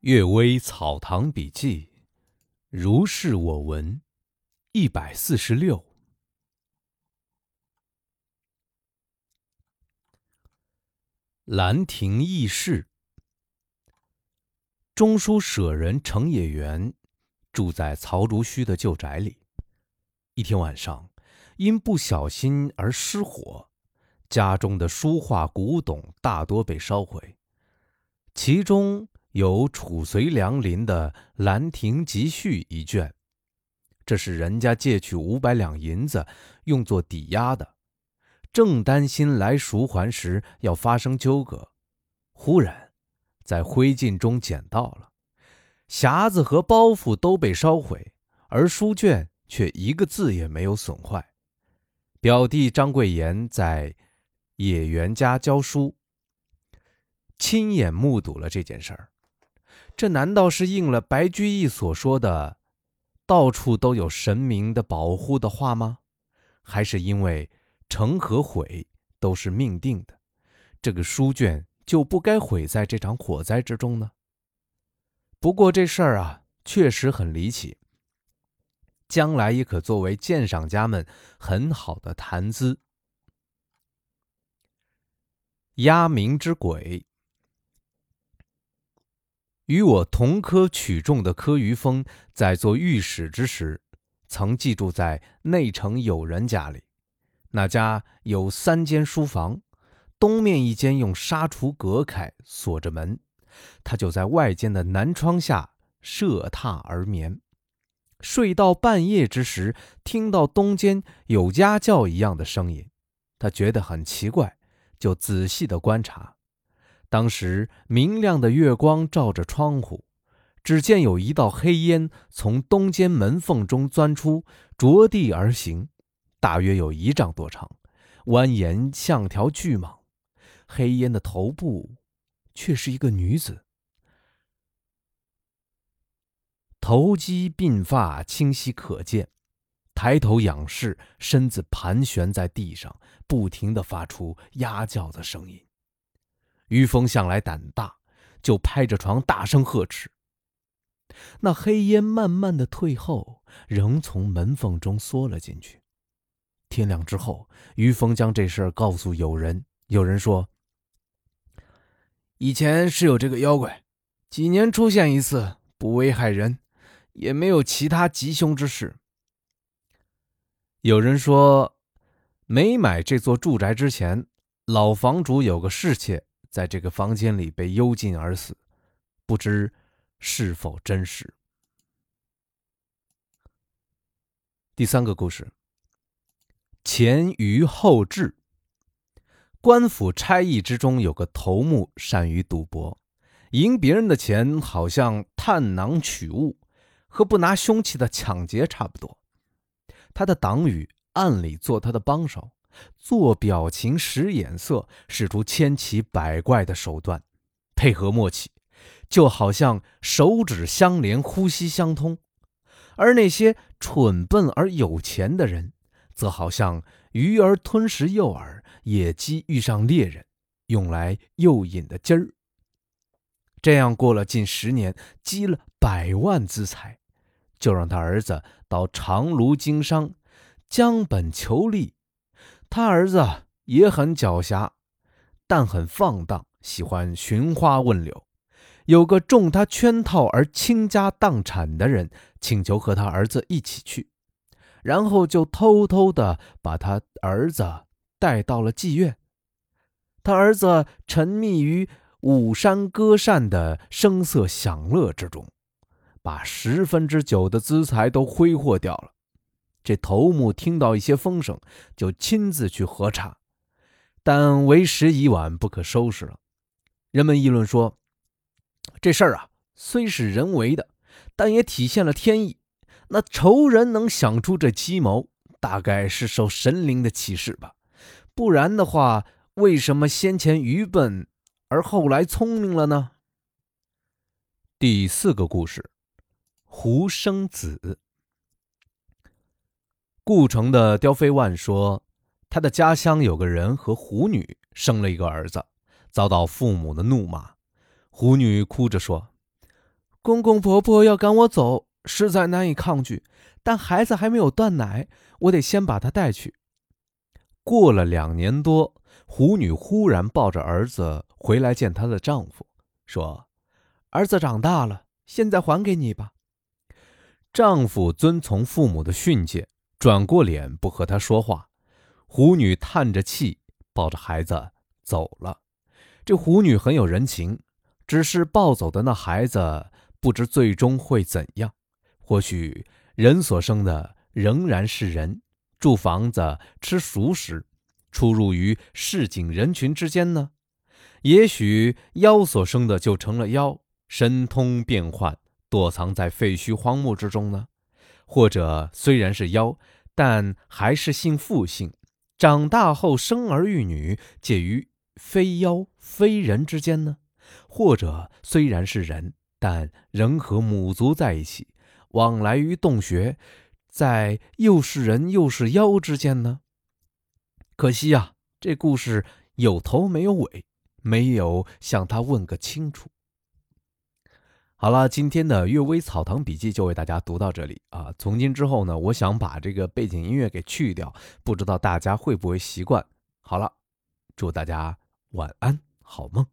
《岳微草堂笔记》，如是我闻，一百四十六。兰亭轶事。中书舍人程野元住在曹竹虚的旧宅里。一天晚上，因不小心而失火，家中的书画古董大多被烧毁，其中。有褚遂良林的《兰亭集序》一卷，这是人家借去五百两银子用作抵押的，正担心来赎还时要发生纠葛，忽然在灰烬中捡到了，匣子和包袱都被烧毁，而书卷却一个字也没有损坏。表弟张贵言在野原家教书，亲眼目睹了这件事儿。这难道是应了白居易所说的“到处都有神明的保护”的话吗？还是因为成和毁都是命定的，这个书卷就不该毁在这场火灾之中呢？不过这事儿啊，确实很离奇，将来也可作为鉴赏家们很好的谈资。鸦鸣之鬼。与我同科取中的柯于峰，在做御史之时，曾寄住在内城友人家里。那家有三间书房，东面一间用纱橱隔开，锁着门，他就在外间的南窗下设榻而眠。睡到半夜之时，听到东间有鸭叫一样的声音，他觉得很奇怪，就仔细的观察。当时明亮的月光照着窗户，只见有一道黑烟从东间门缝中钻出，着地而行，大约有一丈多长，蜿蜒像条巨蟒。黑烟的头部，却是一个女子，头髻鬓发清晰可见，抬头仰视，身子盘旋在地上，不停地发出鸭叫的声音。于峰向来胆大，就拍着床大声呵斥。那黑烟慢慢的退后，仍从门缝中缩了进去。天亮之后，于峰将这事儿告诉友人，有人说：“以前是有这个妖怪，几年出现一次，不危害人，也没有其他吉凶之事。”有人说，没买这座住宅之前，老房主有个侍妾。在这个房间里被幽禁而死，不知是否真实。第三个故事：前于后至。官府差役之中有个头目，善于赌博，赢别人的钱好像探囊取物，和不拿凶器的抢劫差不多。他的党羽暗里做他的帮手。做表情、使眼色，使出千奇百怪的手段，配合默契，就好像手指相连、呼吸相通；而那些蠢笨而有钱的人，则好像鱼儿吞食诱饵，野鸡遇上猎人，用来诱引的鸡儿。这样过了近十年，积了百万资财，就让他儿子到长芦经商，将本求利。他儿子也很狡黠，但很放荡，喜欢寻花问柳。有个中他圈套而倾家荡产的人，请求和他儿子一起去，然后就偷偷的把他儿子带到了妓院。他儿子沉迷于舞山歌扇的声色享乐之中，把十分之九的资财都挥霍掉了。这头目听到一些风声，就亲自去核查，但为时已晚，不可收拾了。人们议论说：“这事儿啊，虽是人为的，但也体现了天意。那仇人能想出这计谋，大概是受神灵的启示吧。不然的话，为什么先前愚笨，而后来聪明了呢？”第四个故事：胡生子。故城的刁飞万说，他的家乡有个人和胡女生了一个儿子，遭到父母的怒骂。胡女哭着说：“公公婆婆要赶我走，实在难以抗拒。但孩子还没有断奶，我得先把他带去。过了两年多，狐女忽然抱着儿子回来见她的丈夫，说：“儿子长大了，现在还给你吧。”丈夫遵从父母的训诫，转过脸不和他说话。狐女叹着气，抱着孩子走了。这狐女很有人情，只是抱走的那孩子，不知最终会怎样。或许人所生的仍然是人，住房子、吃熟食，出入于市井人群之间呢？也许妖所生的就成了妖，神通变幻，躲藏在废墟荒漠之中呢？或者虽然是妖，但还是姓父姓。长大后生儿育女，介于非妖非人之间呢？或者虽然是人，但仍和母族在一起，往来于洞穴，在又是人又是妖之间呢？可惜呀，这故事有头没有尾，没有向他问个清楚。好了，今天的《阅微草堂笔记》就为大家读到这里啊！从今之后呢，我想把这个背景音乐给去掉，不知道大家会不会习惯？好了，祝大家晚安，好梦。